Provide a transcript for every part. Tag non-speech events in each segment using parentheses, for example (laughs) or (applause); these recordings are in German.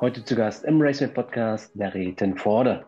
Heute zu Gast im Racing Podcast Larry Tenforde.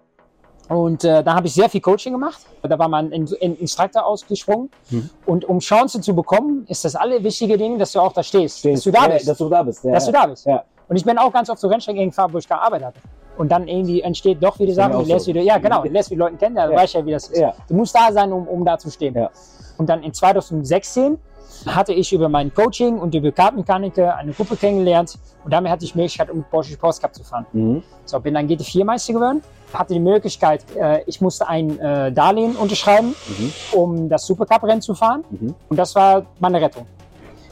Und äh, da habe ich sehr viel Coaching gemacht. Da war mein in, in Instructor ausgesprungen. Mhm. Und um Chancen zu bekommen, ist das alle wichtige Ding, dass du auch da stehst. stehst. Dass du da bist. dass du da bist. Ja, dass du da bist. Und ich bin auch ganz oft so Rennstrecken gefahren, wo ich gearbeitet hatte. Und dann irgendwie entsteht doch wieder Sachen, du lässt so. wieder, ja genau, du lässt wieder Leute kennen, da ja. weißt ja, wie das ist. Ja. Du musst da sein, um, um da zu stehen. Ja. Und dann in 2016 hatte ich über mein Coaching und über Kartmechaniker eine Gruppe kennengelernt und damit hatte ich die Möglichkeit, um Porsche Sports Cup zu fahren. Mhm. So, bin dann GT4-Meister geworden, hatte die Möglichkeit, äh, ich musste ein äh, Darlehen unterschreiben, mhm. um das Supercup-Rennen zu fahren mhm. und das war meine Rettung.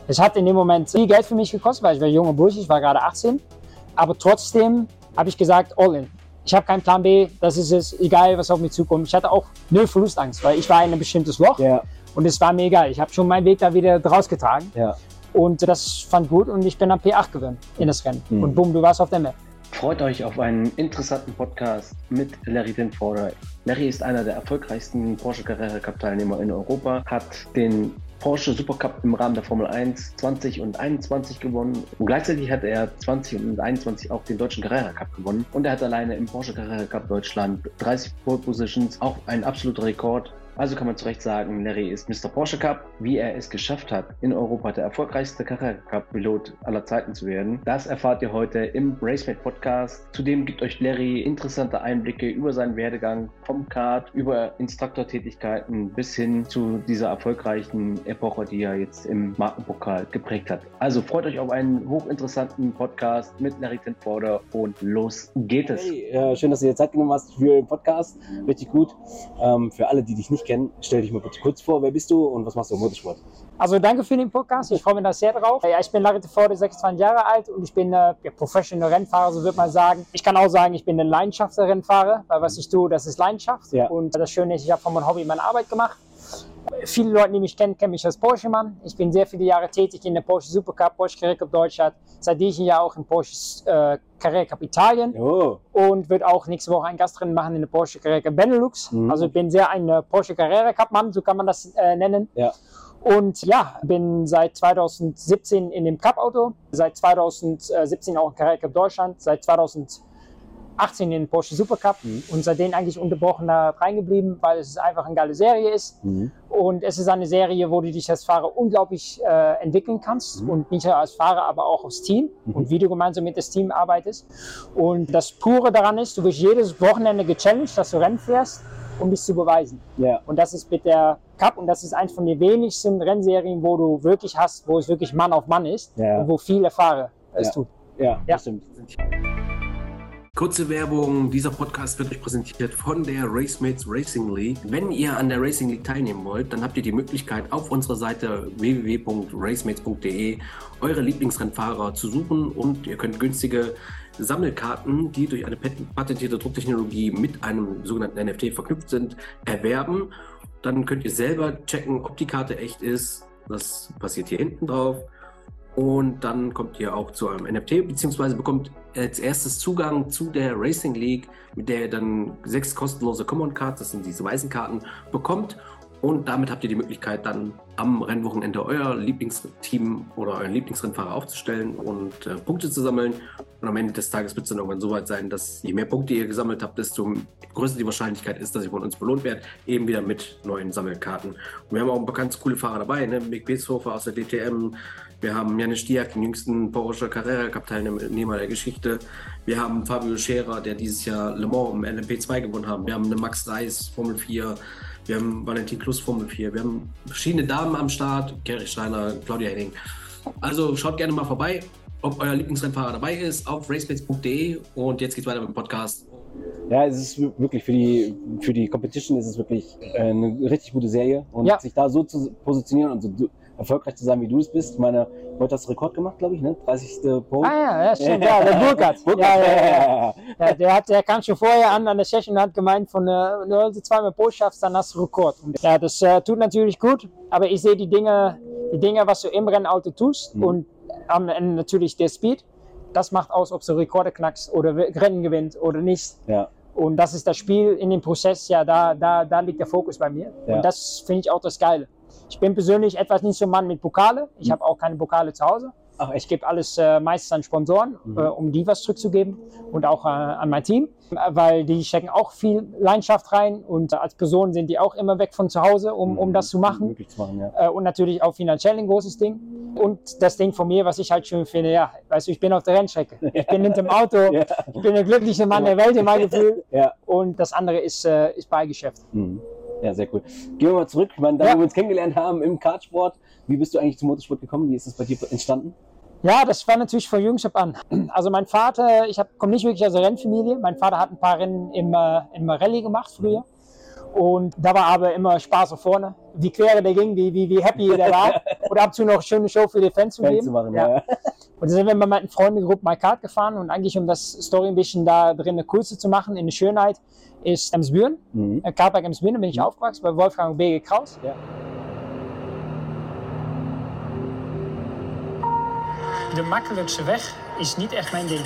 Es hat in dem Moment viel Geld für mich gekostet, weil ich war junger Bursch, ich war gerade 18, aber trotzdem habe ich gesagt, all in. Ich habe keinen Plan B, das ist es, egal was auf mich zukommt. Ich hatte auch null Verlustangst, weil ich war in ein bestimmtes Loch. Ja. Und es war mir egal. Ich habe schon meinen Weg da wieder draus getragen. Ja. Und das fand gut und ich bin am P8 geworden in das Rennen. Mhm. Und bumm, du warst auf der Map. Freut euch auf einen interessanten Podcast mit Larry Denforder. Larry ist einer der erfolgreichsten Porsche Carrera Cup Teilnehmer in Europa, hat den Porsche Supercup im Rahmen der Formel 1 20 und 21 gewonnen. Und gleichzeitig hat er 20 und 21 auch den deutschen Carrera Cup gewonnen. Und er hat alleine im Porsche Carrera Cup Deutschland 30 Pole Positions, auch ein absoluter Rekord. Also kann man zu Recht sagen, Larry ist Mr. Porsche Cup. Wie er es geschafft hat, in Europa der erfolgreichste Carrera Cup Pilot aller Zeiten zu werden, das erfahrt ihr heute im Racemate Podcast. Zudem gibt euch Larry interessante Einblicke über seinen Werdegang vom Kart, über Instruktortätigkeiten bis hin zu dieser erfolgreichen Epoche, die er jetzt im Markenpokal geprägt hat. Also freut euch auf einen hochinteressanten Podcast mit Larry Tenforder und los geht es. Hey, äh, schön, dass du dir Zeit genommen hast für den Podcast. Richtig gut. Ähm, für alle, die dich nicht kennen, kennen, stell dich mal bitte kurz vor. Wer bist du und was machst du im Motorsport? Also danke für den Podcast. Ich freue mich da sehr drauf. Ja, ich bin Larry Teforde, 26 Jahre alt und ich bin äh, Professional Rennfahrer, so würde man sagen. Ich kann auch sagen, ich bin ein Leidenschaftsrennfahrer, weil was ich tue, das ist Leidenschaft. Ja. Und das Schöne ist, ich habe von meinem Hobby meine Arbeit gemacht. Viele Leute, die mich kennen, kennen mich als Porsche-Mann. Ich bin sehr viele Jahre tätig in der Porsche Supercup, Porsche Carrera Cup Deutschland. Seit diesem Jahr auch in Porsche äh, Carrera Cup Italien. Oh. Und wird auch nächste Woche ein Gastrennen machen in der Porsche Carrera Cup Benelux. Mhm. Also ich bin sehr ein äh, Porsche Carrera Cup Mann, so kann man das äh, nennen. Ja. Und ja, bin seit 2017 in dem Cup-Auto, seit 2017 auch in Carrera Cup Deutschland, seit 2000 18 in den Porsche Supercup mhm. und seitdem eigentlich unterbrochen da reingeblieben, weil es einfach eine geile Serie ist. Mhm. Und es ist eine Serie, wo du dich als Fahrer unglaublich äh, entwickeln kannst mhm. und nicht nur als Fahrer, aber auch als Team mhm. und wie du gemeinsam mit das Team arbeitest. Und das Pure daran ist, du wirst jedes Wochenende gechallenged, dass du Rennen fährst, um dich zu beweisen. Yeah. Und das ist mit der Cup und das ist eins von den wenigsten Rennserien, wo du wirklich hast, wo es wirklich Mann auf Mann ist yeah. und wo viele Fahrer es yeah. tun. Ja, ja, das stimmt. Kurze Werbung, dieser Podcast wird euch präsentiert von der Racemates Racing League. Wenn ihr an der Racing League teilnehmen wollt, dann habt ihr die Möglichkeit auf unserer Seite www.racemates.de eure Lieblingsrennfahrer zu suchen und ihr könnt günstige Sammelkarten, die durch eine patentierte Drucktechnologie mit einem sogenannten NFT verknüpft sind, erwerben. Dann könnt ihr selber checken, ob die Karte echt ist. Das passiert hier hinten drauf. Und dann kommt ihr auch zu einem NFT, beziehungsweise bekommt als erstes Zugang zu der Racing League, mit der ihr dann sechs kostenlose Common Cards, das sind diese weißen Karten, bekommt. Und damit habt ihr die Möglichkeit, dann am Rennwochenende euer Lieblingsteam oder euren Lieblingsrennfahrer aufzustellen und äh, Punkte zu sammeln. Und am Ende des Tages wird es dann irgendwann so weit sein, dass je mehr Punkte ihr gesammelt habt, desto größer die Wahrscheinlichkeit ist, dass ihr von uns belohnt werdet, eben wieder mit neuen Sammelkarten. Und wir haben auch ganz coole Fahrer dabei, ne? Mick Beeshofer aus der DTM, wir haben Janis Stiak, den jüngsten Porsche Carrera Cup Teilnehmer der Geschichte. Wir haben Fabio Scherer, der dieses Jahr Le Mans im LMP2 gewonnen hat. Wir haben eine Max Reis Formel 4. Wir haben Valentin Klus Formel 4. Wir haben verschiedene Damen am Start. Gary Steiner, Claudia Henning. Also schaut gerne mal vorbei, ob euer Lieblingsrennfahrer dabei ist, auf raceplace.de. Und jetzt geht's weiter mit dem Podcast. Ja, es ist wirklich für die, für die Competition ist es wirklich eine richtig gute Serie. Und ja. sich da so zu positionieren und so erfolgreich zu sein, wie du es bist. Ich meine, heute hast du Rekord gemacht, glaube ich, ne? 30. Pole. Ah ja, ja, stimmt, (laughs) ja, der Burkhardt. Burkhardt. Ja, ja, ja, ja. der, hat, der kam schon vorher an an der Session und hat gemeint, von äh, wenn du zweimal Pole schaffst, dann hast du Rekord. Ja, das äh, tut natürlich gut, aber ich sehe die Dinge, die Dinge, was du im Rennauto tust mhm. und am Ende natürlich der Speed, das macht aus, ob du Rekorde knackst oder Rennen gewinnt oder nicht. Ja. Und das ist das Spiel in dem Prozess, ja, da, da, da liegt der Fokus bei mir. Ja. Und das finde ich auch das Geile. Ich bin persönlich etwas nicht so ein Mann mit Pokale. Ich mhm. habe auch keine Pokale zu Hause. Ach, ich gebe alles äh, meistens an Sponsoren, mhm. äh, um die was zurückzugeben und auch äh, an mein Team, weil die stecken auch viel Leidenschaft rein und als Person sind die auch immer weg von zu Hause, um, um mhm. das zu machen. Zu machen ja. Äh, und natürlich auch finanziell ein großes Ding. Und das Ding von mir, was ich halt schön finde, ja, weißt du, ich bin auf der Rennstrecke. (laughs) Ich bin hinter dem Auto, ja. ich bin der glücklichste Mann der Welt in meinem (laughs) Gefühl. Ja. Und das andere ist, äh, ist Beigeschäft. Mhm. Ja, sehr cool. Gehen wir mal zurück, ich meine, da ja. wir uns kennengelernt haben im Kartsport. Wie bist du eigentlich zum Motorsport gekommen? Wie ist das bei dir entstanden? Ja, das war natürlich von Jungschap an. (clears throat) Also mein Vater, ich komme nicht wirklich aus einer Rennfamilie. Mein Vater hat ein paar Rennen im, äh, im Rallye gemacht früher. Und da war aber immer Spaß auf vorne. Wie quer der ging, wie, wie, wie happy der war. (laughs) Und ab und zu noch eine schöne Show für die Fans zu geben. Zu machen, ja. ja. Und dann sind wir mit meinen Freundegruppe mal Kart gefahren und eigentlich, um das Story ein bisschen da drin eine Kurze zu machen, in der Schönheit, ist Emsbüren. Mhm. Äh, Kartberg Emsbüren, bin ich mhm. aufgewachsen, bei Wolfgang B.G. Kraus. Ja. De makkelijkste weg is niet echt mijn ding.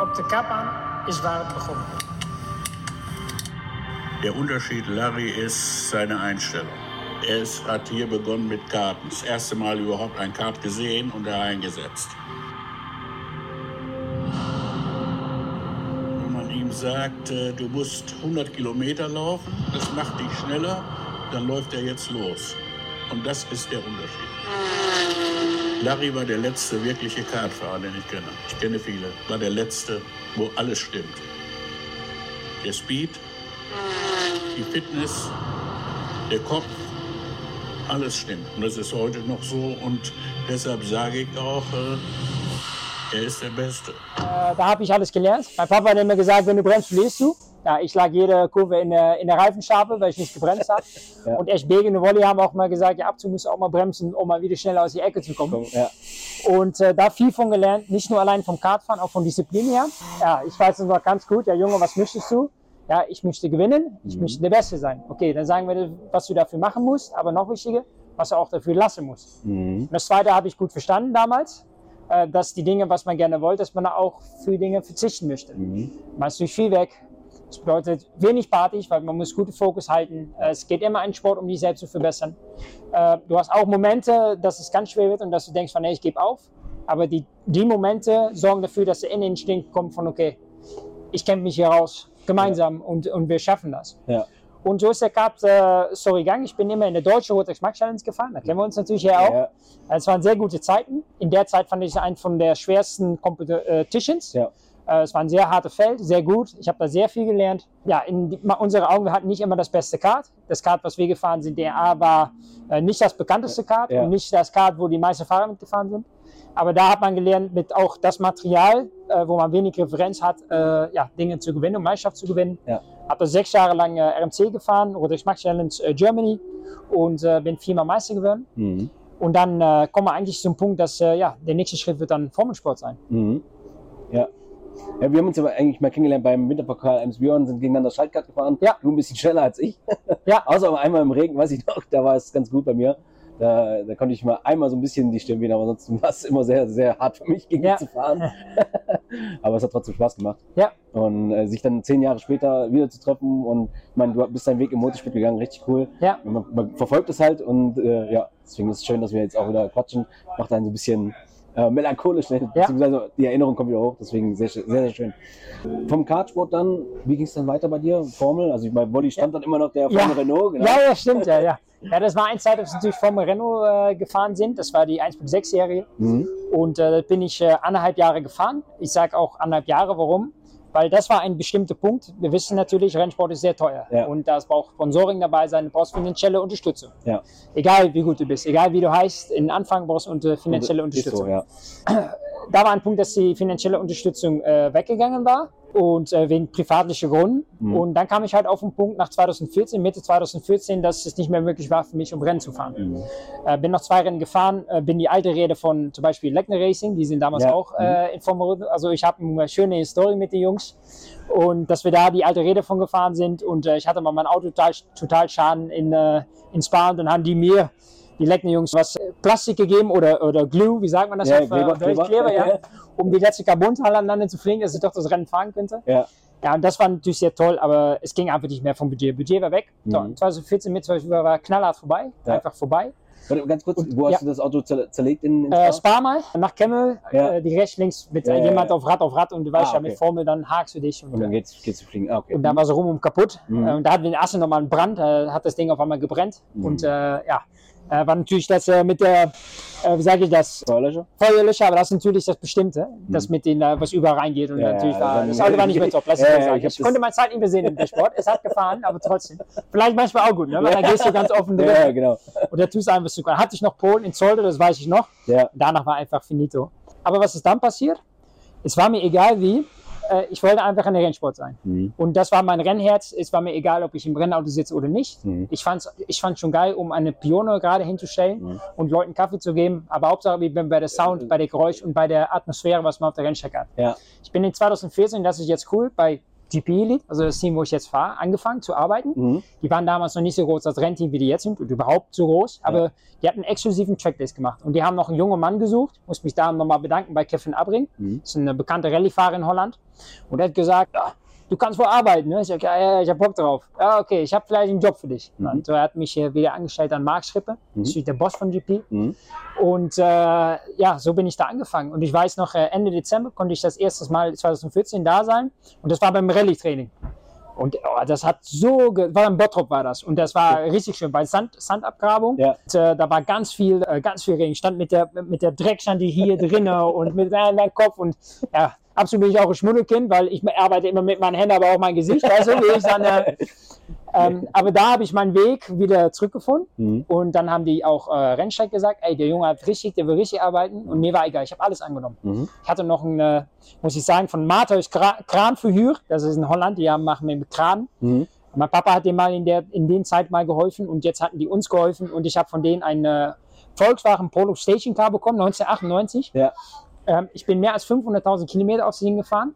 Op de kapbaan is waar het begon. Der Unterschied, Larry, ist seine Einstellung. Er ist, hat hier begonnen mit Karten. Das erste Mal überhaupt ein Kart gesehen und er eingesetzt. Wenn man ihm sagt, äh, du musst 100 Kilometer laufen, das macht dich schneller, dann läuft er jetzt los. Und das ist der Unterschied. Larry war der letzte wirkliche Kartfahrer, den ich kenne. Ich kenne viele. War der letzte, wo alles stimmt. Der Speed, die Fitness, der Kopf, alles stimmt. Und das ist heute noch so. Und deshalb sage ich auch, äh, er ist der Beste. Äh, da habe ich alles gelernt. Mein Papa hat immer gesagt, wenn du bremst, verlierst du. Ja, ich lag jede Kurve in der, in der Reifenscharpe, weil ich nicht gebremst habe. ja. Und echt Bege und Volley haben auch mal gesagt, ja, Abzug muss auch mal bremsen, um mal wieder schneller aus die Ecke zu kommen. Ja. Und äh, da viel von gelernt, nicht nur allein vom Kartfahren, auch von Disziplin her. Ja, ich weiß es noch ganz gut, ja Junge, was möchtest du? Ja, ich möchte gewinnen, ich mhm. möchte der Beste sein. Okay, dann sagen wir, was du dafür machen musst, aber noch wichtiger, was du auch dafür lassen musst. Mhm. Das Zweite habe ich gut verstanden damals, äh, dass die Dinge, was man gerne wollte, dass man auch für Dinge verzichten möchte. Mhm. Man ist durch viel weg. Das bedeutet wenig batisch, weil man muss guten Fokus halten. Es geht immer ein Sport, um dich selbst zu verbessern. Äh, du hast auch Momente, dass es ganz schwer wird und dass du denkst von, hey, ich gebe auf. Aber die, die Momente sorgen dafür, dass der Inneninstinkt kommt von, okay, ich kämpfe mich hier raus gemeinsam und, und wir schaffen das. Ja. Und so ist der Cup äh, so gegangen. Ich bin immer in der deutschen Rotex Max Challenge gefahren. Da kennen wir uns natürlich ja auch. Ja. Es waren sehr gute Zeiten. In der Zeit fand ich es einen von der schwersten Competitions. Ja. Äh, es war ein sehr hartes Feld, sehr gut. Ich habe da sehr viel gelernt. Ja, in die, unsere Augen, wir hatten nicht immer das beste Kart. Das Kart, was wir gefahren sind, der A war äh, nicht das bekannteste Kart ja. und nicht das Kart, wo die meisten Fahrer mitgefahren sind. Aber da hat man gelernt, mit auch das Material, äh, wo man wenig Referenz hat, äh, ja, Dinge zu gewinnen, um Meisterschaft zu gewinnen. Ja. Habe sechs Jahre lang äh, RMC gefahren, Rodex Max Challenge äh, Germany und äh, bin viermal Meister geworden. Mhm. Und dann äh, kommen wir eigentlich zum Punkt, dass ja, der nächste Schritt wird dann Formelsport sein. Mhm. Ja. Ja, wir haben uns aber eigentlich mal kennengelernt beim Winterpokal Ems Björn, sind gegeneinander Schaltkart gefahren. Ja. Du ein bisschen schneller als ich. Ja. (laughs) Außer einmal im Regen, weiß ich noch, da war es ganz gut bei mir. Da, da konnte ich mal einmal so ein bisschen die Stirn wieder, aber sonst war es immer sehr, sehr hart für mich, gegen ja. zu fahren. (laughs) aber es hat trotzdem Spaß gemacht. Ja. Und äh, sich dann zehn Jahre später wieder zu treffen und ich meine, du bist deinen Weg im Motorsport gegangen, richtig cool. Ja. Man, man verfolgt es halt und äh, ja, deswegen ist es schön, dass wir jetzt auch wieder quatschen. Macht einen so ein bisschen äh, melancholisch, ne? ja. beziehungsweise die Erinnerung kommt wieder hoch, deswegen sehr, sehr, sehr schön. Vom Kartsport dann, wie ging es dann weiter bei dir? Formel, also bei Body stand ja. dann immer noch der Formel ja. Renault, genau. Ja, ja, stimmt, ja, ja. Ja, das war eine Zeit, als wir natürlich Formel Renault äh, gefahren sind. Das war die 1.6-Serie. Mhm. Und äh, da bin ich äh, anderthalb Jahre gefahren. Ich sage auch anderthalb Jahre, warum? Weil das war ein bestimmter Punkt. Wir wissen natürlich, Rennsport ist sehr teuer. Ja. Und da braucht Sponsoring dabei sein, du brauchst finanzielle Unterstützung. Ja. Egal wie gut du bist, egal wie du heißt, in Anfang brauchst du finanzielle Unterstützung. So, ja. (clears throat) Da war ein Punkt, dass die finanzielle Unterstützung äh, weggegangen war und äh, wegen privatlichen Gründen. Mhm. Und dann kam ich halt auf den Punkt nach 2014, Mitte 2014, dass es nicht mehr möglich war für mich, um Rennen zu fahren. Mhm. Äh, bin noch zwei Rennen gefahren, äh, bin die alte Rede von zum Beispiel Leckner Racing, die sind damals ja. auch äh, mhm. in Formel Also ich habe eine schöne Story mit den Jungs und dass wir da die alte Rede von gefahren sind und äh, ich hatte mal mein Auto total, total Schaden in, äh, in Spa und dann haben die mir die Leckner-Jungs was Plastik gegeben oder, oder Glue, wie sagt man das? Ja, auf, Kleber, Kleber, Kleber, ja, (laughs) um die letzte Carbonteile aneinander zu fliegen, dass ich doch das Rennen fahren könnte. Ja. Ja, und das war natürlich sehr toll, aber es ging einfach nicht mehr vom Budget. Budget war weg. Mhm. So, 2014 mit 2015 war knallhart vorbei, ja. einfach vorbei. Warte, ganz kurz, und, wo hast ja. du das Auto zerlegt? In, in äh, Spa mal, nach Kemmel, ja. äh, die rechts, links mit äh, jemand auf Rad auf Rad und du weißt ah, ja, mit Formel, dann hakst du dich. Und, und dann geht's, geht's zu fliegen. Ah, okay. Und dann war es rum und kaputt. Mhm. Äh, und da hatten wir in Assen nochmal einen Brand, äh, hat das Ding auf einmal gebrennt. Mhm. Und äh, ja, äh, war natürlich das äh, mit der, äh, wie sage ich das? Feuerlöscher? Feuerlöscher, aber das ist natürlich das Bestimmte, mhm. das mit den, äh, was überall reingeht. Und ja, natürlich war, das Auto war nicht mehr top. Lass ja, ja, ich, ich konnte meine Zeit nicht mehr sehen im Dashboard. Es hat gefahren, aber trotzdem. Vielleicht manchmal auch gut, ne? weil da gehst du ganz offen drin. Ja, genau. Und da tust du einfach so. Hatte ich noch Polen in Zolder, das weiß ich noch. Ja. Danach war einfach finito. Aber was ist dann passiert? Es war mir egal wie, äh, ich wollte einfach ein Rennsport sein. Mhm. Und das war mein Rennherz. Es war mir egal, ob ich im Rennauto sitze oder nicht. Mhm. Ich fand es ich fand's schon geil, um eine Pione gerade hinzustellen mhm. und Leuten Kaffee zu geben. Aber Hauptsache, ich bin bei der Sound, bei der Geräusch und bei der Atmosphäre, was man auf der Rennstrecke hat. Ja. Ich bin in 2014, das ist jetzt cool, bei GP Elite, also das Team, wo ich jetzt fahre, angefangen zu arbeiten. Mhm. Die waren damals noch nicht so groß als Rennteam, wie die jetzt sind und überhaupt so groß, aber ja. die hatten einen exklusiven Tracklist gemacht und die haben noch einen jungen Mann gesucht, muss mich da nochmal bedanken bei Kevin Abring, mhm. das ist ein bekannter Rallyefahrer in Holland und er hat gesagt, ja, du kannst wohl arbeiten. Ne? Ich sage, ja, ja, ich habe Bock drauf. Ja, okay, ich habe vielleicht einen Job für dich. Mhm. Und er hat mich wieder angestellt an Mark Schrippe, mhm. das ist der Boss von GP. Mhm. Und äh, ja, so bin ich da angefangen. Und ich weiß noch, äh, Ende Dezember konnte ich das erste Mal 2014 da sein. Und das war beim Rallye-Training. Und oh, das hat so, war ein Bottrop war das. Und das war richtig schön, bei Sand, Sandabgrabung. Ja. Und, äh, da war ganz viel, äh, ganz viel Regen. Ich stand mit der, mit der Dreck stand die hier drinnen und mit (laughs) meinem Kopf und ja, absolut bin ich auch ein Schmuddelkind, weil ich arbeite immer mit meinen Händen, aber auch mein Gesicht, weißt du, wie ich dann, äh, ähm, aber da habe ich meinen Weg wieder zurückgefunden mhm. und dann haben die auch äh, Rennsteig gesagt, ey, der Junge hat richtig, der will richtig arbeiten und mir war egal, ich habe alles angenommen. Mhm. Ich hatte noch einen, äh, muss ich sagen, von Matthäus Kran für Hür, das ist in Holland, die haben, machen mit Kran. Mhm. Mein Papa hat dem mal in der in den Zeit mal geholfen und jetzt hatten die uns geholfen und ich habe von denen einen Volkswagen Polo Station Car bekommen, 1998. Ja. Ähm, ich bin mehr als 500.000 Kilometer aufs Ding gefahren.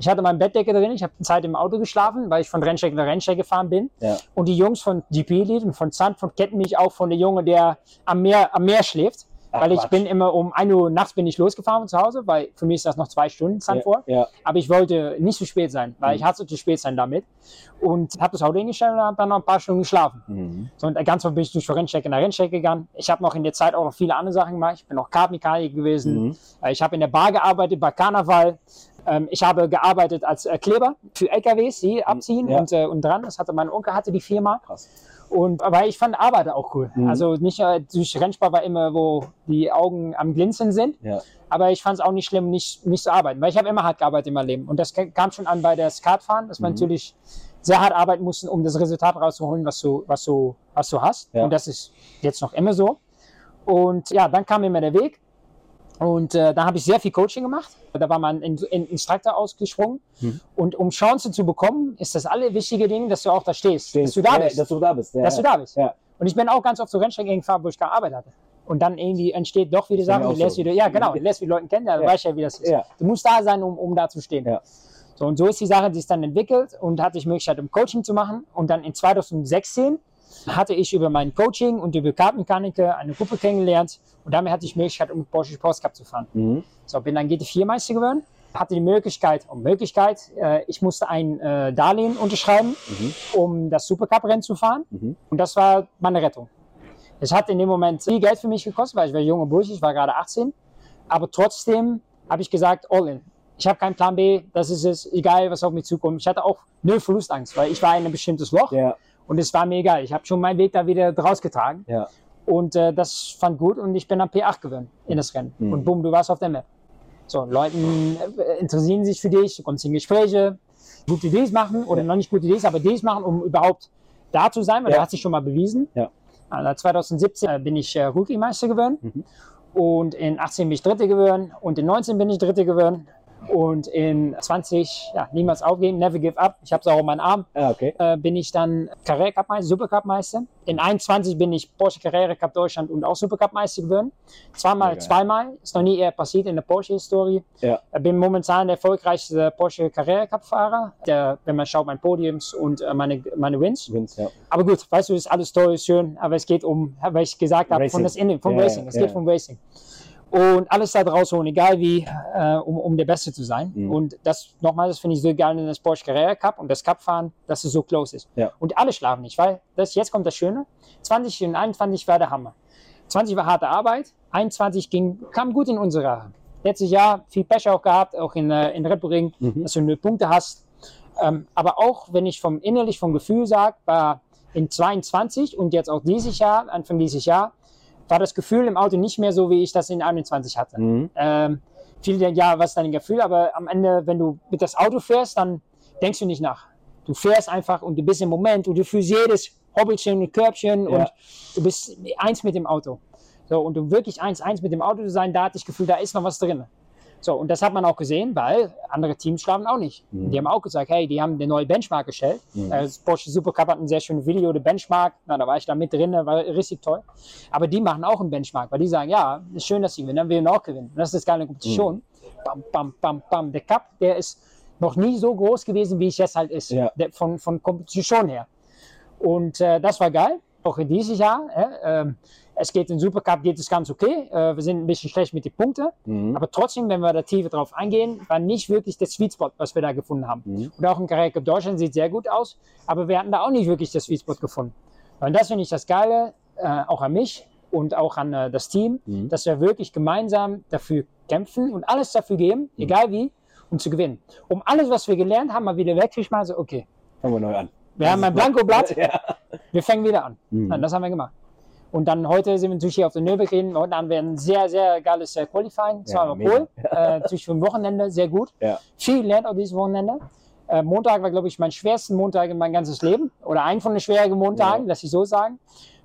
Ich hatte meine Bettdecke drin, ich habe eine Zeit im Auto geschlafen, weil ich von Rennstrecke nach Rennstrecke gefahren bin. Ja. Und die Jungs von GP Lead und von Zandvoort kennen mich auch von der Junge, der am Meer, am Meer schläft. Ach, weil ich Quatsch. bin immer um 1 Uhr nachts bin ich losgefahren von zu Hause, weil für mich ist das noch zwei Stunden Zandvoort. Ja, ja. Aber ich wollte nicht zu spät sein, weil mhm. ich hatte zu spät sein damit. Und habe das Auto hingestellt und habe dann noch ein paar Stunden geschlafen. Mhm. So, und ganz oft bin ich durch Rennstrecke nach Rennstrecke gegangen. Ich habe noch in der Zeit auch noch viele andere Sachen gemacht. Ich bin auch Kartmechaniker gewesen. Mhm. Äh, ich habe in der Bar gearbeitet bei Karneval. Ähm, ich habe gearbeitet als äh, Kleber für LKWs, die abziehen ja. und, äh, und dran. Das hatte mein Onkel hatte die Firma. Krass. Und, aber ich fand Arbeiter auch cool. Mhm. Also nicht äh, durch Rennsport war immer, wo die Augen am Glinzen sind. Ja. Aber ich fand es auch nicht schlimm, nicht, nicht zu arbeiten, weil ich habe immer hart gearbeitet in meinem Leben. Und das kam schon an bei der Skatfahren, dass man mhm. natürlich sehr hart arbeiten musste, um das Resultat rauszuholen, was du, was du, was du hast. Ja. Und das ist jetzt noch immer so. Und ja, dann kam immer der Weg. Und äh, da habe ich sehr viel Coaching gemacht. Da war mein Instructor ausgesprungen. Mhm. Und um Chancen zu bekommen, ist das alle wichtige Ding, dass du auch da stehst. stehst. Dass du da bist. Ja, dass du da bist. Ja, dass du da bist. Ja. Und ich bin auch ganz oft zu Rennstrecken gefahren, wo ich gearbeitet hatte. Und dann irgendwie entsteht doch wieder Sachen, du lässt so. wieder, ja genau, du lässt die Leute kennen, ja, du weißt ja, wie das ist. Ja. Du musst da sein, um, um da zu stehen. Ja. So, und so ist die Sache, die ist dann entwickelt und hatte ich Möglichkeit, um Coaching zu machen. Und dann in 2016 hatte ich über mein Coaching und über Kartenmechaniker eine Gruppe kennengelernt und damit hatte ich die Möglichkeit, um Porsche Sports Cup zu fahren. Mhm. So, bin dann GT4-Meister geworden, hatte die Möglichkeit, um Möglichkeit, äh, ich musste ein äh, Darlehen unterschreiben, mhm. um das Supercup-Rennen zu fahren mhm. und das war meine Rettung. Es hat in dem Moment viel Geld für mich gekostet, weil ich war junger Bursch, ich war gerade 18, aber trotzdem habe ich gesagt, all in. Ich habe keinen Plan B, das ist es, egal was auf mich zukommt. Ich hatte auch null Verlustangst, weil ich war in ein bestimmtes Loch. Ja. Und es war mir egal. Ich habe schon meinen Weg da wieder draus getragen. Ja. Und äh, das fand gut und ich bin am P8 geworden in das Rennen. Mhm. Und bumm, du warst auf der Map. So, Leute äh, interessieren sich für dich, du kommst in Gespräche, gute Ideen machen oder ja. noch nicht gute Ideen, aber Ideen machen, um überhaupt da zu sein, weil ja. der hat sich schon mal bewiesen. Ja. Also 2017 äh, bin ich äh, Rookie-Meister geworden. Mhm. Und in 18 bin ich Dritte geworden und in 19 bin ich Dritte geworden und in 20, ja, niemals aufgeben, never give up. Ich habe es auch auf meinem Arm. Ah, okay. äh, bin ich dann Carrera Cup Meister, Supercup Meister. In 21 bin ich Porsche Carrera Cup Deutschland und auch Supercup Meister geworden. Zweimal, okay. zweimal. Ist noch nie eher passiert in der Porsche-Historie. Ja. Ich bin momentan der erfolgreichste Porsche Carrera Cup Fahrer. Der, wenn man schaut, mein Podiums und äh, meine, meine Wins. Wins ja. Aber gut, weißt du, ist alles toll, ist schön. Aber es geht um, weil ich gesagt habe, von das Innen, vom ja, Racing. Es geht vom Racing. Und alles da draus holen, egal wie, äh, um, um der Beste zu sein. Mhm. Und das, nochmal, das finde ich so geil in das Porsche Carrera Cup und das Cup-Fahren, dass es so close ist. Ja. Und alle schlafen nicht, weil das, jetzt kommt das Schöne. 20 und 21 war der Hammer. 20 war harte Arbeit, 21 ging, kam gut in unsere Letztes Jahr viel Pech auch gehabt, auch in, äh, in Red Bull Ring, mhm. dass du null Punkte hast. Ähm, aber auch, wenn ich vom innerlich, vom Gefühl sage, war in 22 und jetzt auch dieses Jahr, Anfang dieses Jahr, war das Gefühl im Auto nicht mehr so, wie ich das in 21 hatte. Mhm. Ähm, viele denken, ja, was ist dein Gefühl? Aber am Ende, wenn du mit das Auto fährst, dann denkst du nicht nach. Du fährst einfach und du bist im Moment und du fühlst jedes Hobbelchen und Körbchen ja. und du bist eins mit dem Auto. So, und um wirklich eins, eins mit dem Auto zu sein, da hatte ich das Gefühl, da ist noch was drin. So, und das hat man auch gesehen, weil andere Teams schlafen auch nicht. Mhm. Die haben auch gesagt, hey, die haben eine neue Benchmark gestellt. Mhm. Äh, das Porsche Supercup hat ein sehr schönes Video, der Benchmark. Na, da war ich da mit drin, war richtig toll. Aber die machen auch einen Benchmark, weil die sagen, ja, ist schön, dass sie gewinnen, dann will wir auch gewinnen. Und das ist das geile Kompetition. Mhm. Bam, bam, bam, bam. Der Cup, der ist noch nie so groß gewesen, wie es jetzt halt ist. Ja. Der, von, von Kompetition her. Und äh, das war geil, auch in dieses Jahr. Äh, es geht im Supercup, geht es ganz okay. Äh, wir sind ein bisschen schlecht mit den Punkten. Mhm. Aber trotzdem, wenn wir da tiefer drauf eingehen, war nicht wirklich der Sweet Spot, was wir da gefunden haben. Mhm. Und auch Carrera Cup Deutschland sieht sehr gut aus. Aber wir hatten da auch nicht wirklich den Sweet Spot gefunden. Und das finde ich das Geile, äh, auch an mich und auch an äh, das Team, mhm. dass wir wirklich gemeinsam dafür kämpfen und alles dafür geben, mhm. egal wie, um zu gewinnen. Um alles, was wir gelernt haben, mal wieder wegzuschmeißen, so, okay. Fangen wir neu an. Wir haben ein Blankoblatt, (laughs) ja. wir fangen wieder an. Mhm. Das haben wir gemacht. Und dann heute sind wir natürlich hier auf der Nürburgring. Heute haben wir ein sehr, sehr geiles äh, Qualifying. Zweimal ja, Pol. äh, natürlich für ein Wochenende sehr gut. Ja. Viel lernt auch dieses Wochenende. Äh, Montag war, glaube ich, mein schwersten Montag in meinem ganzes Leben. Oder ein von den schwierigen Montagen, ja. lass ich so sagen.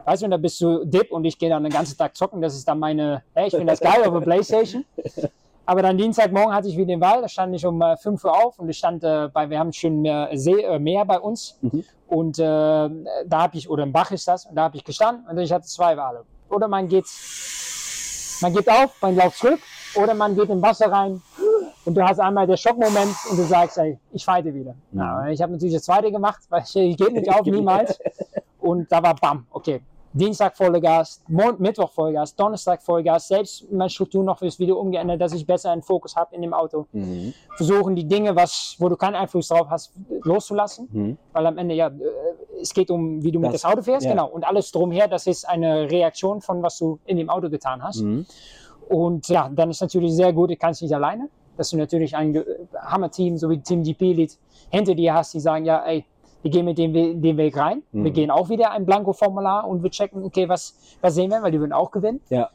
Weißt du, da bist du Dip und ich gehe dann den ganzen Tag zocken. Das ist dann meine, hey, ich finde das geil auf der Playstation. (laughs) Aber dann Dienstagmorgen hatte ich wieder den Wahl, da stand ich um äh, 5 Uhr auf und ich stand äh, bei, wir haben schön mehr, See, äh, Meer bei uns mhm. und äh, da habe ich, oder im Bach ist das, und da habe ich gestanden und ich hatte zwei Wale. Oder man geht, man geht auf, man läuft zurück oder man geht im Wasser rein und du hast einmal den Schockmoment und du sagst, ey, ich fighte wieder. Ja, ich habe natürlich das zweite gemacht, weil ich, ich gehe nicht (laughs) auf, niemals. (laughs) Und da war bam, okay, Dienstag Vollgas, Mittwoch Vollgas, Donnerstag Vollgas, selbst meine Struktur noch fürs Video umgeändert, dass ich besser einen Fokus habe in dem Auto. Mhm. Versuchen die Dinge, was, wo du keinen Einfluss drauf hast, loszulassen, mhm. weil am Ende ja, äh, es geht um, wie du das, mit das Auto fährst, ja. genau, und alles drumher, das ist eine Reaktion von, was du in dem Auto getan hast. Mhm. Und ja, dann ist natürlich sehr gut, ich kann es nicht alleine, dass du natürlich ein Hammer-Team, so wie Team GP-Lead, hinter dir hast, die sagen, ja, ey, wir gehen mit dem, den Weg rein. Mhm. Wir gehen auch wieder ein Blanko-Formular und wir checken, okay, was, was sehen wir, weil die würden auch gewinnen. Ja.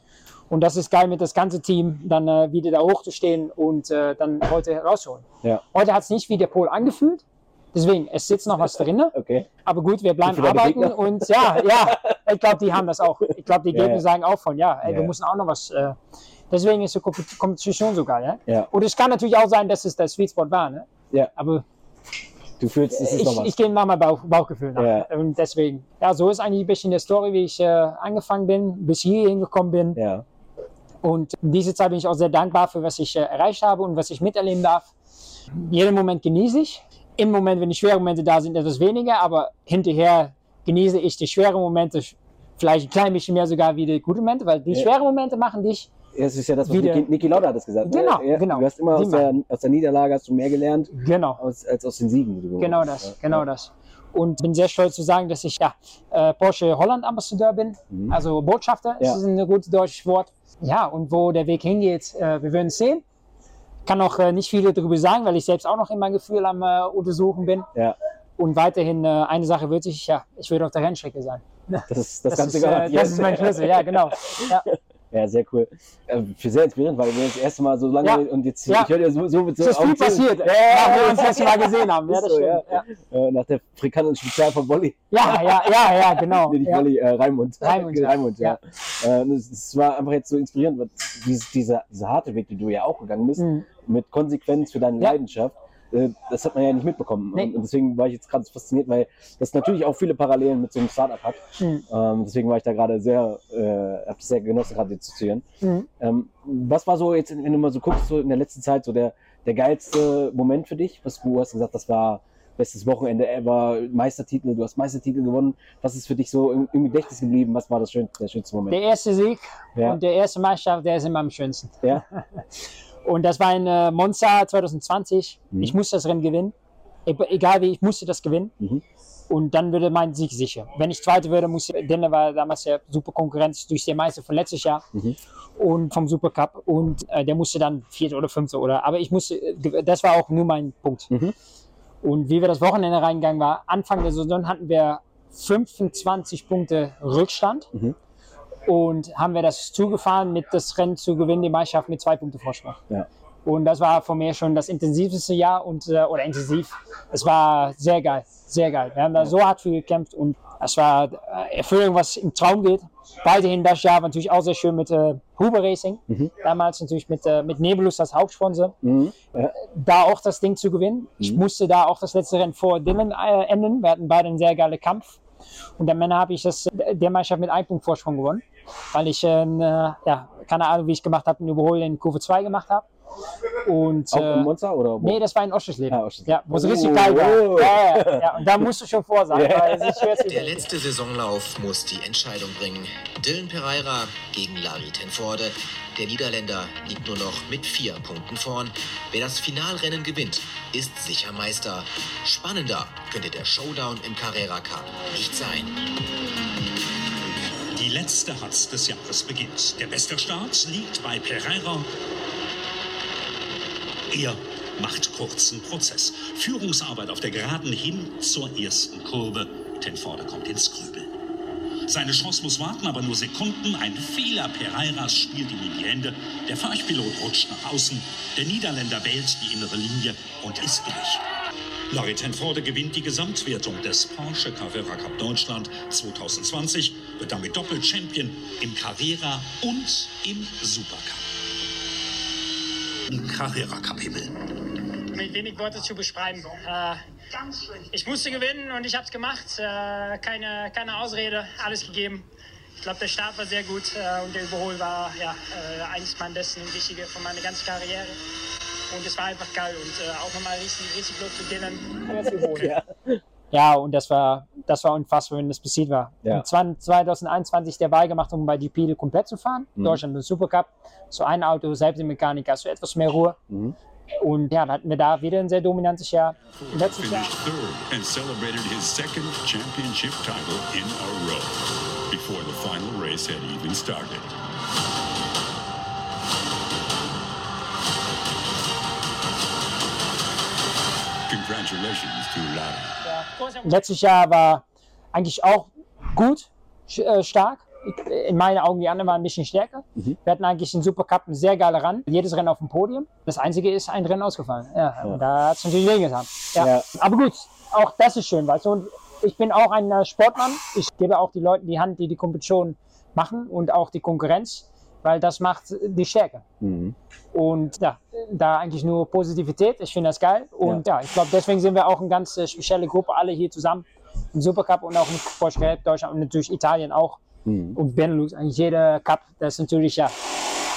Und das ist geil, mit das ganze Team dann äh, wieder da hochzustehen und äh, dann heute rausholen. Ja. Heute hat es nicht wie der Pol angefühlt. Deswegen, es sitzt noch was drin. (laughs) Okay. Aber gut, wir bleiben arbeiten und ja, ja, ich glaube, die haben das auch. Ich glaube, die Gegner ja, ja. sagen auch von, ja, ey, wir müssen auch noch was. Äh, deswegen ist die Kompetition so geil. Ja? Und es kann natürlich auch sein, dass es der Sweet Spot war. Ne? Ja. Aber Du fühlst, es ist ich, noch was. Ich gehe mal mein Bauch, Bauchgefühl nach. Ja. Und deswegen, ja, so ist eigentlich ein bisschen die Story, wie ich äh, angefangen bin, bis hier hingekommen bin. Ja. Und in dieser Zeit bin ich auch sehr dankbar für, was ich äh, erreicht habe und was ich miterleben darf. Jeden Moment genieße ich. Im Moment, wenn die schweren Momente da sind, etwas weniger, aber hinterher genieße ich die schweren Momente vielleicht ein klein bisschen mehr sogar wie die guten Momente, weil die ja. schweren Momente machen dich es ist ja das, was Niki, Niki Lauda hat das gesagt. Ne? Genau, ne? genau. Du hast immer aus der, aus der, Niederlage hast du mehr gelernt genau. als, als aus den Siegen. Genau das, ja. genau das. Und bin sehr stolz zu sagen, dass ich ja, äh, Porsche Holland Ambassadeur bin, mhm. also Botschafter, ja. ist ein gutes deutsches Wort. Ja, und wo der Weg hingeht, äh, wir werden es sehen. Kann auch äh, nicht viel darüber sagen, weil ich selbst auch noch in mein Gefühl am äh, Untersuchen bin. Ja. Und weiterhin, äh, eine Sache wird sich, ja, ich würde auf der Rennstrecke sein. Das ist das, das Ganze ist, äh, Das ist mein Schlüssel, ja, genau. (laughs) Ja. Ja, sehr cool. Äh, für sehr inspirierend, weil wir das erste Mal so lange ja. und jetzt ja. ich höre dir so, so mit so Das ist viel passiert, ja, ja, wir uns das erste Mal gesehen haben. (laughs) Ja, das so, ja. Äh, nach der Frikanten Spezial von Wolli. (laughs) Ja, ja, ja, ja, genau. (laughs) nee, nicht Wolli, äh, Raimund. Raimund, Raimund ja. ja. Äh, es war einfach jetzt so inspirierend, dieser, dieser harte Weg, den du ja auch gegangen bist, mhm. mit Konsequenz für deine Leidenschaft das hat man ja nicht mitbekommen. Nee. Und deswegen war ich jetzt gerade fasziniert, weil das natürlich auch viele Parallelen mit so einem Startup hat. Mhm. Ähm, deswegen war ich da gerade sehr, äh, habe es sehr genossen, gerade zu zuzuhören. Mhm. Ähm, was war so jetzt, wenn du mal so guckst, so in der letzten Zeit so der, der geilste Moment für dich? Was du hast gesagt, das war bestes Wochenende ever, Meistertitel, du hast Meistertitel gewonnen. Was ist für dich so im, im Gedächtnis geblieben? Was war das schönste, der schönste Moment? Der erste Sieg ja. und der erste Meisterschaft, der ist immer am schönsten. Ja. (laughs) und das war ein äh, Monster 2020. Mhm. Ich musste das Rennen gewinnen. E egal wie, ich musste das gewinnen. Mhm. Und dann würde mein Sieg sicher. Wenn ich Zweite würde, muss ich, denn war damals ja super Konkurrenz durch den Meister von letztes Jahr mhm. und vom Supercup. Und äh, der musste dann Vierte oder Fünfte oder. Aber ich musste, das war auch nur mein Punkt. Mhm. Und wie wir das Wochenende reingegangen war, Anfang der Saison hatten wir 25 Punkte Rückstand. Und haben wir das zugefahren, mit das Rennen zu gewinnen, die Meisterschaft mit zwei Punkten Vorsprung. Ja. Und das war von mir schon das intensivste Jahr und, äh, oder intensiv. Es war sehr geil, sehr geil. Wir haben da so hart für gekämpft und es war äh, Erfüllung, was im Traum geht. Weiterhin das Jahr war natürlich auch sehr schön mit äh, Huber Racing. Mhm. Damals natürlich mit, äh, mit Nebulus als Hauptsponsor. Mhm. Ja. Da auch das Ding zu gewinnen. Mhm. Ich musste da auch das letzte Rennen vor Dylan äh, enden. Wir hatten beide einen sehr geilen Kampf. Und der Männer habe ich das, der Mannschaft mit einem Punkt Vorsprung gewonnen. Weil ich, äh, ja, keine Ahnung, wie ich gemacht habe, einen Überhol in Kurve 2 gemacht habe. Und, auch in äh, Monza oder wo? Nee, das war in Oschersleben. Ah, Ja, wo es oh, richtig geil war. Oh. Ja, ja, ja, Und da musst du schon vor sein. Yeah. Der letzte Saisonlauf muss die Entscheidung bringen. Dylan Pereira gegen Larry Tenforde. Der Niederländer liegt nur noch mit vier Punkten vorn. Wer das Finalrennen gewinnt, ist sicher Meister. Spannender könnte der Showdown im Carrera Cup nicht sein. Die letzte Hatz des Jahres beginnt. Der beste Start liegt bei Pereira er macht kurzen Prozess. Führungsarbeit auf der Geraden hin zur ersten Kurve. Tenforde kommt ins Grübeln. Seine Chance muss warten, aber nur Sekunden. Ein Fehler Pereiras spielt ihm in die Hände. Der Fahrpilot rutscht nach außen. Der Niederländer wählt die innere Linie und ist durch. Larry Tenforde gewinnt die Gesamtwertung des Porsche Carrera Cup Deutschland 2020, wird damit Doppel-Champion im Carrera und im Supercup. Carrera-Kapitel. Mit wenig Worte zu beschreiben. Äh, ich musste gewinnen und ich habe es gemacht. Äh, keine, keine Ausrede, alles gegeben. Ich glaube, der Start war sehr gut äh, und der Überhol war ja, äh, eines meiner besten und wichtige von meiner ganzen Karriere. Und es war einfach geil und äh, auch nochmal richtig, richtig Glück für denen. Ja. Ja, und das war, das war unfassbar, wenn das passiert war. Ja. Und 2021 der Wahl gemacht, um bei GP komplett zu fahren. Mhm. Deutschland und Supercup. So ein Auto, selbst die Mechaniker, so etwas mehr Ruhe. Mhm. Und ja, dann hatten wir da wieder ein sehr dominantes Jahr. Letztes Jahr. and celebrated his second championship title in a row before the final race had even started. Letztes Jahr war eigentlich auch gut, äh, stark. In meinen Augen, die anderen waren ein bisschen stärker. Mhm. Wir hatten eigentlich den Supercup ein sehr geiler Run. Jedes Rennen auf dem Podium. Das einzige ist ein Rennen ausgefallen. Ja, ja. da hat es natürlich wehgetan. Ja. ja. Aber gut, auch das ist schön, weil so, ich bin auch ein äh, Sportmann. Ich gebe auch die Leuten die Hand, die die Kompetition machen und auch die Konkurrenz weil das macht die Stärke. Mhm. Und ja, da eigentlich nur Positivität. Ich finde das geil. Und ja, ja ich glaube, deswegen sind wir auch eine ganz spezielle Gruppe, alle hier zusammen im Supercup und auch mit Porsche Cup Deutschland und natürlich Italien auch. Mhm. Und Benelux, eigentlich jeder Cup, das ist natürlich ja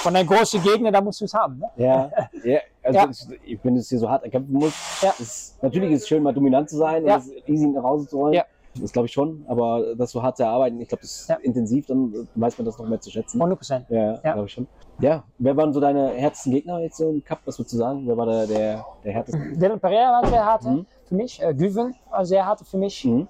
von einem großen Gegner, da musst du es haben. Ne? Ja, (laughs) ja, also ja. Ich, wenn du es hier so hart erkämpfen musst, ja. ist, natürlich ist es schön, mal dominant zu sein ja. und easy nach Hause zu holen. Ja. Das glaube ich schon, aber das so hart zu erarbeiten, ich glaube, das ist ja. intensiv, dann weiß man das noch mehr zu schätzen. 100 Prozent. Ja, ja. glaube ich schon. Ja, wer waren so deine härtesten Gegner jetzt so im Cup? Was würdest du sagen? Wer war der, der, der härteste? Dylan Pereira war sehr hart mhm. für mich. Äh, Güven war sehr hart für mich. Mhm.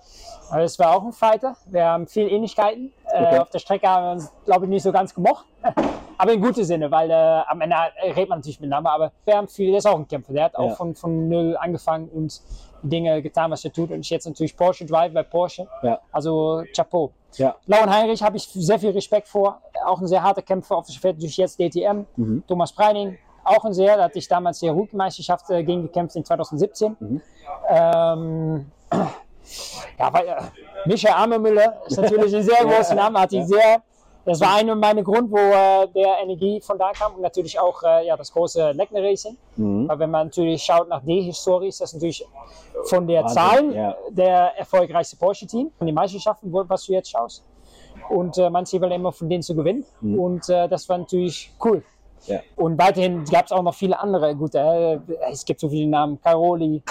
Es war auch ein Fighter. Wir haben viele Ähnlichkeiten. Äh, okay. Äh, auf der Strecke haben wir uns, glaube ich, nicht so ganz gemocht. (laughs) aber in gutem Sinne, weil äh, am Ende redet man natürlich miteinander. Aber wir haben viel, der ist auch ein Kämpfer. Der hat auch ja. von, von null angefangen und Dinge getan, was er tut. Und ich jetzt natürlich Porsche Drive bei Porsche. Ja. Also Chapeau. Ja. Lauren Heinrich habe ich sehr viel Respekt vor. Auch ein sehr harter Kämpfer auf dem Feld, durch jetzt DTM. Mhm. Thomas Preining, auch ein sehr. Da hatte ich damals die Rookie-Meisterschaft äh, gegen gekämpft in 2017. Mhm. Ähm, (clears throat) ja, weil, äh, Michael Armemüller ist natürlich ein sehr (laughs) großer Name, hat ich sehr das war einer meiner Grund, wo äh, der Energie von da kam und natürlich auch äh, ja, das große Leckner Racing. Mhm. Weil wenn man natürlich schaut nach der Historie, ist das natürlich von der Zahl ja. der erfolgreichste Porsche-Team, von den Meisterschaften, was du jetzt schaust. Und äh, man sieht immer von denen zu gewinnen. Mhm. Und äh, das war natürlich cool. Ja. Und weiterhin gab es auch noch viele andere gute. Äh, es gibt so viele Namen: Caroli,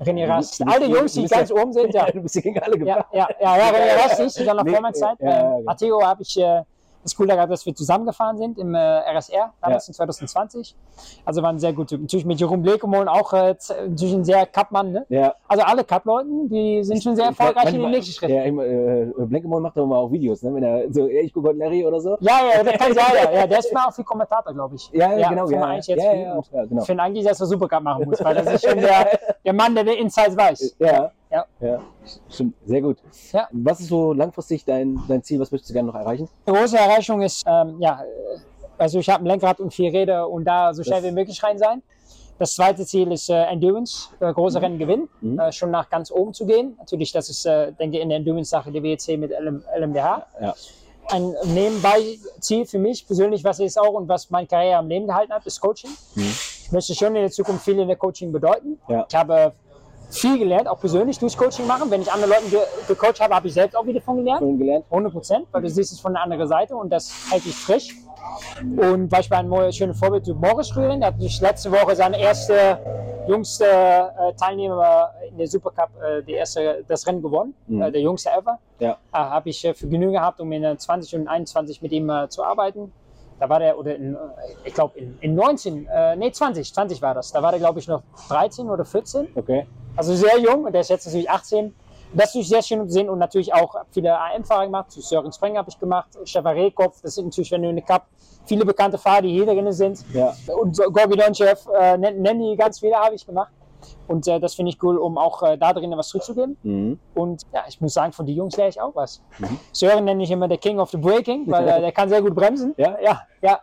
René Rast. Alle Jungs, die ganz oben sind, ja. (laughs) Du bist gegen alle gefahren. Ja, ja, ja, René Rast ist dann nach nee, Vormannszeit. Ja, ja, genau. Matteo habe ich äh, das Coole gehabt, dass wir zusammengefahren sind im äh, RSR, damals ja. in 2020. Also waren sehr gut. Natürlich mit Jerome Blekemolen auch äh, natürlich ein sehr Cup-Mann. Ne? Ja. Also alle Cup-Leuten, die sind schon sehr erfolgreich in den nächsten Schritten. Ja, äh, Blekemolen macht doch mal auch Videos, ne? wenn er so, ich gucke Larry oder so. Ja, ja, der kann sein, ja. ja. Der ist (laughs) mal auch viel Kommentator, glaube ich. Ja, ja, genau. Ja, ja, ja, ja, genau. Ich finde eigentlich, dass er Supercup machen muss, weil das ist schon der, (laughs) der Mann, der den Insights weiß. Ja. Ja. ja. Stimmt, sehr gut. Ja. Was ist so langfristig dein, dein Ziel? Was möchtest du gerne noch erreichen? Die große Erreichung ist, ähm, ja, also ich habe ein Lenkrad und vier Räder und da so schnell das wie möglich rein sein. Das zweite Ziel ist äh, Endurance, äh, große mhm. Rennen gewinnen, mhm. äh, schon nach ganz oben zu gehen. Natürlich, das ist, äh, denke ich, in der Endurance-Sache die WEC mit LM, LMDH. Ja. Ein Nebenbei-Ziel für mich persönlich, was ist auch und was meine Karriere am Leben gehalten hat, ist Coaching. Mhm. Ich möchte schon in der Zukunft viel in der Coaching bedeuten. Ja. Ich habe viel gelernt, auch persönlich durch Coaching machen. Wenn ich andere Leute ge gecoacht habe, habe ich selbst auch wieder von gelernt. Von gelernt. 100 Prozent, weil du siehst es von der anderen Seite und das hält dich frisch. Und beispielsweise ein schönes Vorbild zu Morris Rühren. Der hat letzte Woche seine erste, jüngste äh, Teilnehmer in der Supercup äh, die erste, das Rennen gewonnen. Mhm. Äh, der jüngste ever. Ja. Äh, habe ich äh, für Genüge gehabt, um in 20 und 21 mit ihm äh, zu arbeiten. Da war der, oder in, ich glaube in, in 19, äh, nee 20, 20 war das. Da war der glaube ich noch 13 oder 14. Okay. Also sehr jung der ist jetzt natürlich 18. Das ist sehr schön zu sehen und natürlich auch viele AM-Fahrer gemacht. Zu Sören Spreng habe ich gemacht, Stefan Rehkopf. Das sind natürlich, wenn du in der Cup viele bekannte Fahrer, die hier drin sind. Ja. Und Gorgi Donchev, äh, nennen die ganz viele, habe ich gemacht. Und äh, das finde ich cool, um auch äh, da drinnen was zurückzugeben. Mhm. Und ja, ich muss sagen, von den Jungs lerne ich auch was. Mhm. Sören nenne ich immer der King of the Braking, weil äh, der kann sehr gut bremsen. Ja, ja, ja.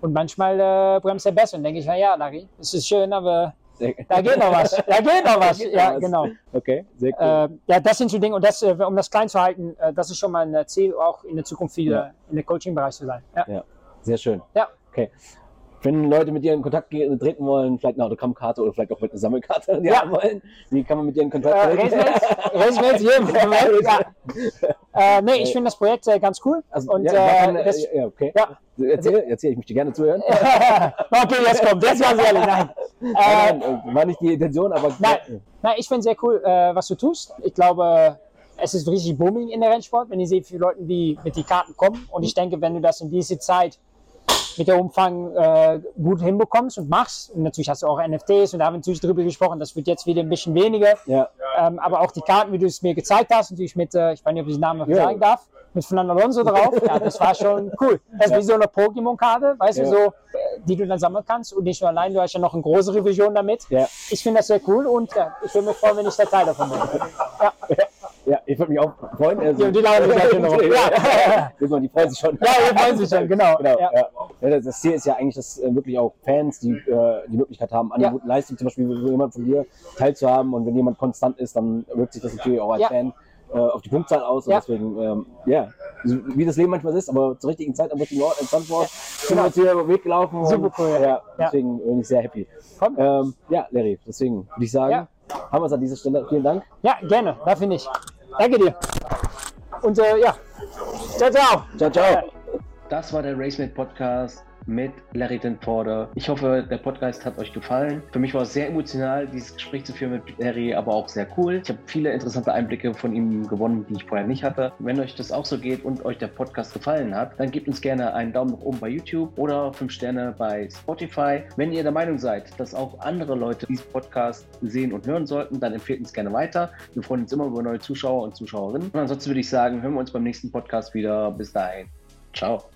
Und manchmal äh, bremst er besser. Und denke ich, na ja, Larry, das ist schön, aber da geht noch was. Da geht noch was. (laughs) Ja, genau. Okay, sehr cool. Äh, ja, das sind so Dinge. Und das, äh, um das klein zu halten, äh, das ist schon mal ein Ziel, auch in der Zukunft wieder ja. in der Coaching-Bereich zu sein. Ja. ja, sehr schön. Ja. Okay. Wenn Leute mit dir in Kontakt treten wollen, vielleicht eine Autogrammkarte oder vielleicht auch mit einer Sammelkarte die ja. haben wollen, wie kann man mit dir in Kontakt treten? Äh, (laughs) hier im (laughs) Moment, ja. Äh, nee, ich finde das Projekt äh, ganz cool. Also, und, ja, kann, äh, das, ja, okay. Ja. Erzähl, erzähl, ich möchte gerne zuhören. (laughs) okay, jetzt kommt, jetzt ganz ehrlich, nein. nein, nein. Äh, war nicht die Intention, aber... Nein, nein ich finde sehr cool, äh, was du tust. Ich glaube, es ist richtig booming in der Rennsport, wenn ich sehe, wie viele Leute, die mit den Karten kommen. Und ich denke, wenn du das in diese Zeit mit der Umfang äh, gut hinbekommst und machst. Und natürlich hast du auch NFTs und da haben wir natürlich drüber gesprochen, das wird jetzt wieder ein bisschen weniger. Ja. Ähm, aber auch die Karten, wie du es mir gezeigt hast, natürlich mit, äh, ich weiß nicht, ob ich den Namen ja. sagen darf, mit Fernando Alonso drauf. (laughs) ja, das war schon cool. Das ist ja. wie so eine Pokémon-Karte, weißt ja. du, so, äh, die du dann sammeln kannst. Und nicht nur allein, du hast ja noch eine größere Vision damit. Ja. Ich finde das sehr cool und ja, ich würde mich freuen, wenn ich der Teil davon bin. Ja. (laughs) Ja, ich würde mich auch freuen. Also, ja, die lachen mich halt noch. (laughs) ja. (laughs) die freuen sich schon. Ja, die freuen sich schon, genau. genau ja. Ja. Das Ziel ist ja eigentlich, dass äh, wirklich auch Fans die, äh, die Möglichkeit haben, an ja. guten Leistung zum Beispiel jemand von dir teilzuhaben. Und wenn jemand konstant ist, dann wirkt sich das natürlich auch als Fan äh, auf die Punktzahl aus. Und deswegen, ähm, ja, wie das Leben manchmal ist, aber zur richtigen Zeit am richtigen Ort in Sandwort sind wir uns hier über den Weg gelaufen. Super cool. Ja, deswegen bin ich sehr happy. Ähm, ja, Larry, deswegen würde ich sagen, haben wir es an dieser Stelle. Vielen Dank. Ja, gerne. Dafür nicht. Danke dir. Und äh, ja, ciao, ciao. Ciao, ciao. Das war der RaceMate Podcast mit Larry Tenforde. Ich hoffe, der Podcast hat euch gefallen. Für mich war es sehr emotional, dieses Gespräch zu führen mit Larry, aber auch sehr cool. Ich habe viele interessante Einblicke von ihm gewonnen, die ich vorher nicht hatte. Wenn euch das auch so geht und euch der Podcast gefallen hat, dann gebt uns gerne einen Daumen nach oben bei YouTube oder 5 Sterne bei Spotify. Wenn ihr der Meinung seid, dass auch andere Leute diesen Podcast sehen und hören sollten, dann empfehlt uns gerne weiter. Wir freuen uns immer über neue Zuschauer und Zuschauerinnen. Und ansonsten würde ich sagen, hören wir uns beim nächsten Podcast wieder. Bis dahin. Ciao.